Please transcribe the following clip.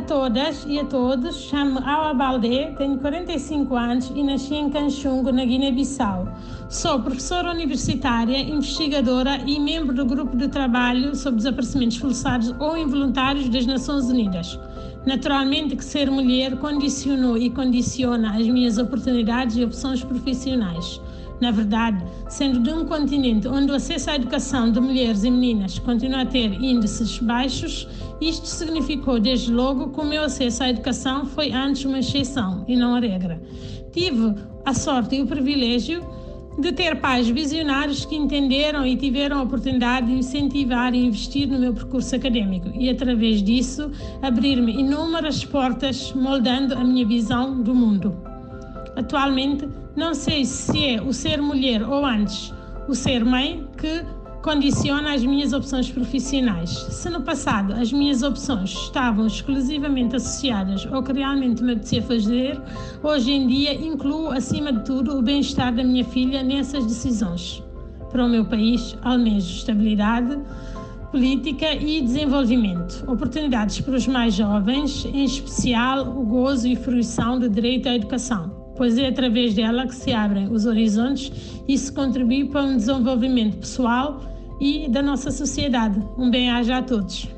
todas e a todos. Chamo-me Awa Baldé, tenho 45 anos e nasci em Canchungo, na Guiné-Bissau. Sou professora universitária, investigadora e membro do grupo de trabalho sobre desaparecimentos forçados ou involuntários das Nações Unidas. Naturalmente que ser mulher condicionou e condiciona as minhas oportunidades e opções profissionais. Na verdade, sendo de um continente onde o acesso à educação de mulheres e meninas continua a ter índices baixos, isto significou desde logo que o meu acesso à educação foi antes uma exceção e não a regra. Tive a sorte e o privilégio de ter pais visionários que entenderam e tiveram a oportunidade de incentivar e investir no meu percurso acadêmico e, através disso, abrir-me inúmeras portas, moldando a minha visão do mundo. Atualmente, não sei se é o ser mulher ou antes o ser mãe que condiciona as minhas opções profissionais. Se no passado as minhas opções estavam exclusivamente associadas ao que realmente me apetecia fazer, hoje em dia incluo, acima de tudo, o bem-estar da minha filha nessas decisões. Para o meu país, almejo estabilidade política e desenvolvimento, oportunidades para os mais jovens, em especial o gozo e fruição do direito à educação pois é através dela que se abrem os horizontes e se contribui para um desenvolvimento pessoal e da nossa sociedade. Um bem-aja a todos.